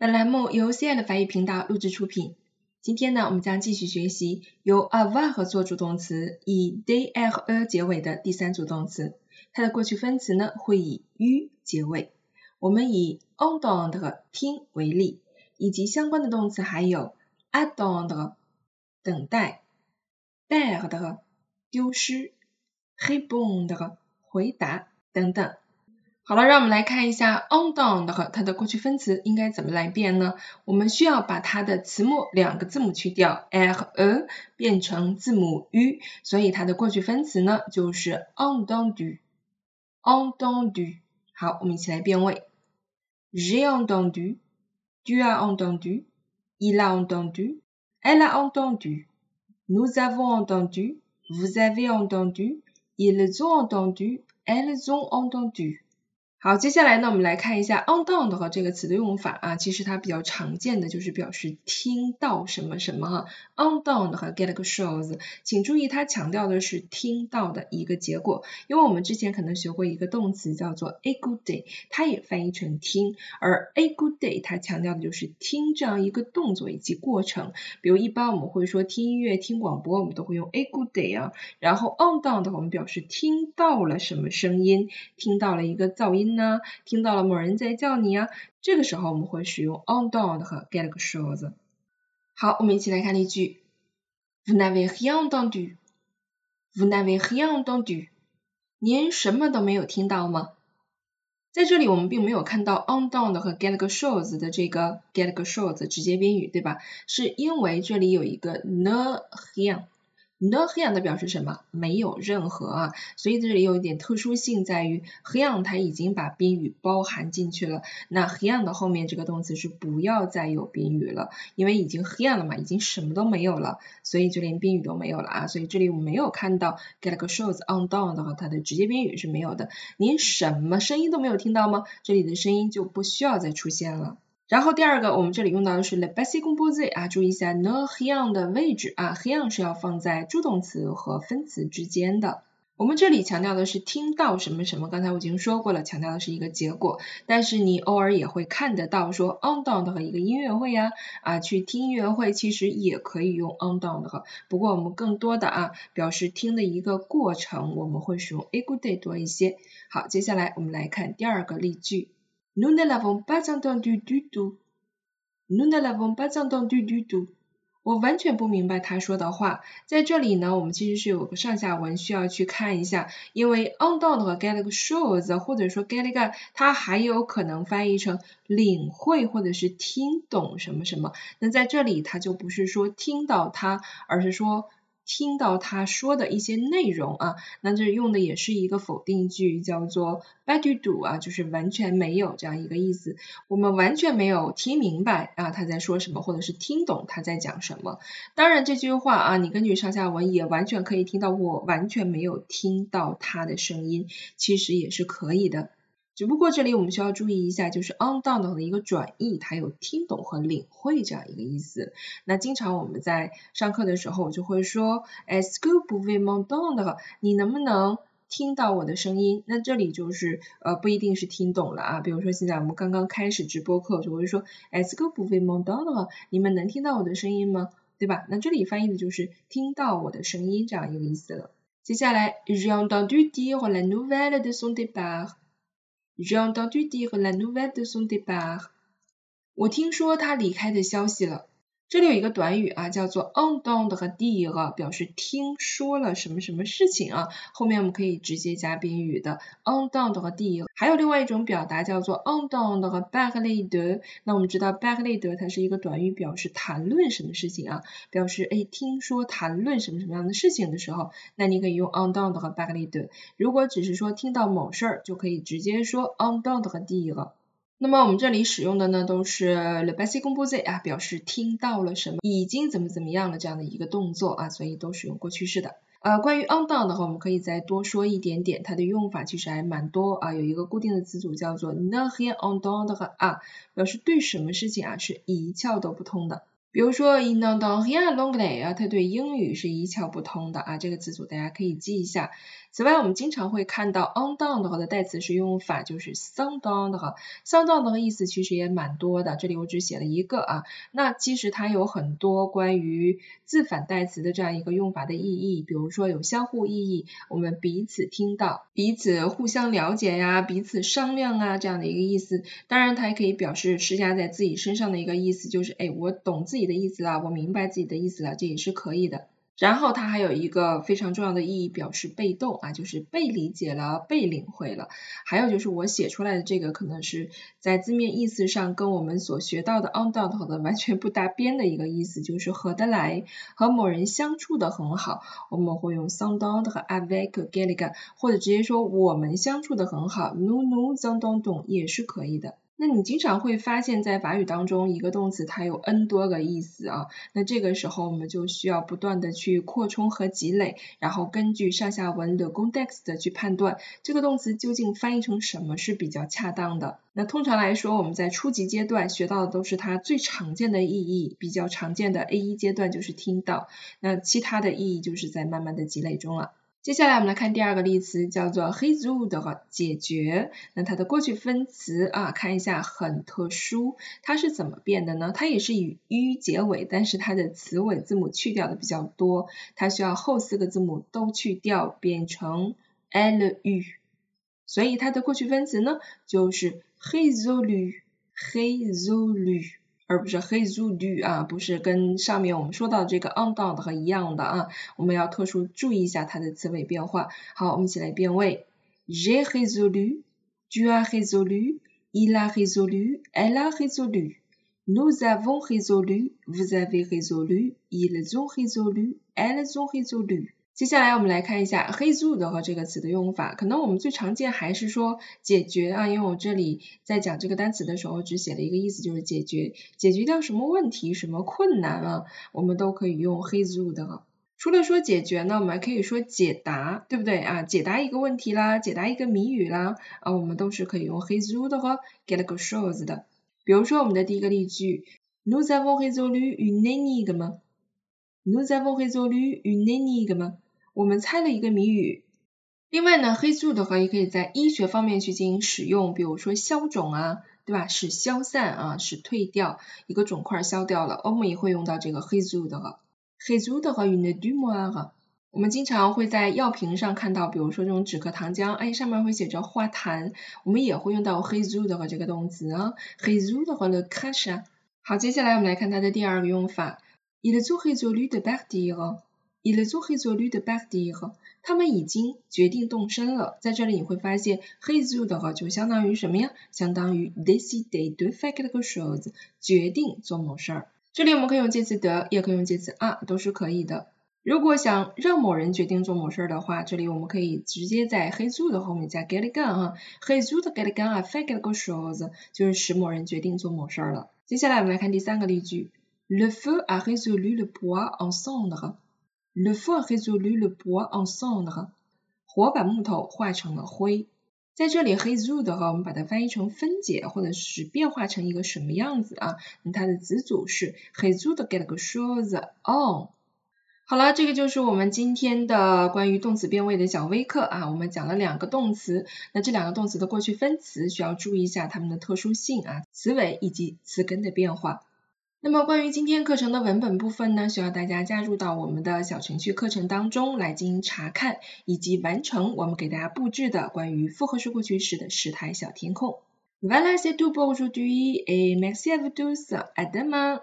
本栏目由 C I 的法语频道录制出品。今天呢，我们将继续学习由 avoir 做助动词，以 dere 结尾的第三组动词。它的过去分词呢会以 u 结尾。我们以 entendre 听为例，以及相关的动词还有 attend 等待，perdre 丢失，répondre 回答等等。好了，让我们来看一下 entend 和它的过去分词应该怎么来变呢？我们需要把它的词末两个字母去掉，e 变成字母 u，所以它的过去分词呢就是 entendu，entendu。好，我们一起来变位，j'ai entendu，tu as entendu，il a entendu，elle a entendu，nous avons entendu，vous avez entendu，ils ont entendu，elles ont entendu。好，接下来呢，我们来看一下 entendre 和这个词的用法啊，其实它比较常见的就是表示听到什么什么哈，entendre 和 get a shows，请注意它强调的是听到的一个结果，因为我们之前可能学过一个动词叫做 a good day，它也翻译成听，而 a good day 它强调的就是听这样一个动作以及过程，比如一般我们会说听音乐、听广播，我们都会用 a good day 啊，然后 entendre 我们表示听到了什么声音，听到了一个噪音。呢，听到了某人在叫你啊，这个时候我们会使用 entendre 和 get quelque chose。好，我们一起来看例句：Vous n'avez rien entendu？Vous n'avez rien entendu？您什么都没有听到吗？在这里我们并没有看到 entendre 和 get quelque chose 的这个 get quelque chose 直接宾语，对吧？是因为这里有一个 ne rien。No rien 的表示什么？没有任何啊，所以这里有一点特殊性在于，rien 它已经把宾语包含进去了。那 rien 的后面这个动词是不要再有宾语了，因为已经 rien 了嘛，已经什么都没有了，所以就连宾语都没有了啊。所以这里我没有看到 get a shows on down 的话，它的直接宾语是没有的。您什么声音都没有听到吗？这里的声音就不需要再出现了。然后第二个，我们这里用到的是 le passé composé 啊，注意一下 ne rien 的位置啊，rien 是要放在助动词和分词之间的。我们这里强调的是听到什么什么，刚才我已经说过了，强调的是一个结果。但是你偶尔也会看得到说 entendre 和一个音乐会呀啊，去听音乐会其实也可以用 entendre，不过我们更多的啊表示听的一个过程，我们会使用 a good day 多一些。好，接下来我们来看第二个例句。Nous ne l'avons pas entendu du tout. Nous ne l'avons pas entendu du tout. 我完全不明白他说的话。在这里呢，我们其实是有个上下文需要去看一下，因为 entendre 和 get a shows 或者说 get a，它还有可能翻译成领会或者是听懂什么什么。那在这里，它就不是说听到它，而是说。听到他说的一些内容啊，那这用的也是一个否定句，叫做 bad to do 啊，就是完全没有这样一个意思。我们完全没有听明白啊他在说什么，或者是听懂他在讲什么。当然这句话啊，你根据上下文也完全可以听到，我完全没有听到他的声音，其实也是可以的。只不过这里我们需要注意一下，就是 entendre 的一个转译，它有听懂和领会这样一个意思。那经常我们在上课的时候，就会说，Est-ce que vous m'entendez？你能不能听到我的声音？那这里就是呃不一定是听懂了啊。比如说现在我们刚刚开始直播课，就会说，Est-ce que vous m'entendez？你们能听到我的声音吗？对吧？那这里翻译的就是听到我的声音这样一个意思了。接下来，J'ai entendu dire la nouvelle de son départ。J'ai entendu dire la nouvelle de son départ。我听说他离开的消息了。 这里有一个短语啊，叫做 entendre 和 dire，表示听说了什么什么事情啊。后面我们可以直接加宾语的 entendre 和 dire。还有另外一种表达叫做 entendre 和 parler de。那我们知道 parler de 它是一个短语，表示谈论什么事情啊，表示哎听说谈论什么什么样的事情的时候，那你可以用 entendre 和 parler de。如果只是说听到某事儿，就可以直接说 entendre 和 dire。那么我们这里使用的呢，都是 le b a s i c o m p o s i t 啊，表示听到了什么，已经怎么怎么样了这样的一个动作啊，所以都使用过去式的。呃，关于 on down 的话，我们可以再多说一点点，它的用法其实还蛮多啊，有一个固定的词组叫做 ne rien entendre 啊，表示对什么事情啊是一窍都不通的。比如说 il n'entend rien l'anglais 啊，它对英语是一窍不通的啊，这个词组大家可以记一下。此外，我们经常会看到 on down 的话的代词是用法就是 s'entendre，s'entendre 的意思其实也蛮多的，这里我只写了一个啊。那其实它有很多关于自反代词的这样一个用法的意义，比如说有相互意义，我们彼此听到，彼此互相了解呀，彼此商量啊这样的一个意思。当然，它也可以表示施加在自己身上的一个意思，就是哎，我懂自己的意思了，我明白自己的意思了，这也是可以的。然后它还有一个非常重要的意义，表示被动啊，就是被理解了、被领会了。还有就是我写出来的这个，可能是在字面意思上跟我们所学到的 on dot 的完全不搭边的一个意思，就是合得来，和某人相处的很好。我们会用 s o n d o u b t 和 avec quelqu'un，或者直接说我们相处的很好，nous nous entendons 也是可以的。那你经常会发现，在法语当中，一个动词它有 n 多个意思啊。那这个时候我们就需要不断的去扩充和积累，然后根据上下文的 context 去判断这个动词究竟翻译成什么是比较恰当的。那通常来说，我们在初级阶段学到的都是它最常见的意义，比较常见的 A 一阶段就是听到，那其他的意义就是在慢慢的积累中了。接下来我们来看第二个例词，叫做 résoudre 解决。那它的过去分词啊，看一下很特殊，它是怎么变的呢？它也是以 u 结尾，但是它的词尾字母去掉的比较多，它需要后四个字母都去掉，变成 l u。所以它的过去分词呢，就是 résolu，résolu。而不是 résolu 啊，不是跟上面我们说到这个 entendre 和一样的啊，我们要特殊注意一下它的词尾变化。好，我们一起来变位，j'ai résolu，tu as résolu，il a résolu，elle a résolu，nous avons résolu，vous avez résolu，ils ont résolu，elles ont résolu。接下来我们来看一下 résoudre 和这个词的用法，可能我们最常见还是说解决啊，因为我这里在讲这个单词的时候只写了一个意思，就是解决，解决掉什么问题、什么困难啊，我们都可以用 résoudre。除了说解决呢，我们还可以说解答，对不对啊？解答一个问题啦，解答一个谜语啦，啊，我们都是可以用 résoudre 和 quelque chose 的。比如说我们的第一个例句，Nous avons résolu une énigme。Nous avons résolu une énigme。我们猜了一个谜语。另外呢，黑素的话也可以在医学方面去进行使用，比如说消肿啊，对吧？使消散啊，使退掉一个肿块消掉了，我们也会用到这个黑素的哈。黑素的话用的多么哈？我们经常会在药瓶上看到，比如说这种止咳糖浆，哎，上面会写着化痰，我们也会用到黑素的和这个动词啊。黑素的话呢，卡莎。好，接下来我们来看它的第二个用法。Ils ont résolu de partir. Ils ont résolu de partir. 他们已经决定动身了。在这里你会发现，résolu 的话就相当于什么呀？相当于 décider de faire quelque chose，决定做某事儿。这里我们可以用介词的，也可以用介词 a，都是可以的。如果想让某人决定做某事儿的话，这里我们可以直接在 résolu 的后面加 quelqu'un 啊，résolu de quelqu'un à faire quelque chose，就是使某人决定做某事儿了。接下来我们来看第三个例句。Le feu a résolu le bois en cendres. Le feu a résolu le bois en cendres. 火把木头化成了灰。在这里，résolu 的话，我们把它翻译成分解，或者是变化成一个什么样子啊？那它的子组是 résolu quelque chose en。好了，这个就是我们今天的关于动词变位的小微课啊。我们讲了两个动词，那这两个动词的过去分词需要注意一下它们的特殊性啊，词尾以及词根的变化。那么关于今天课程的文本部分呢，需要大家加入到我们的小程序课程当中来进行查看，以及完成我们给大家布置的关于复合式过去时的时态小填空。Voilà c'est tout pour aujourd'hui et merci à vous tous. À demain.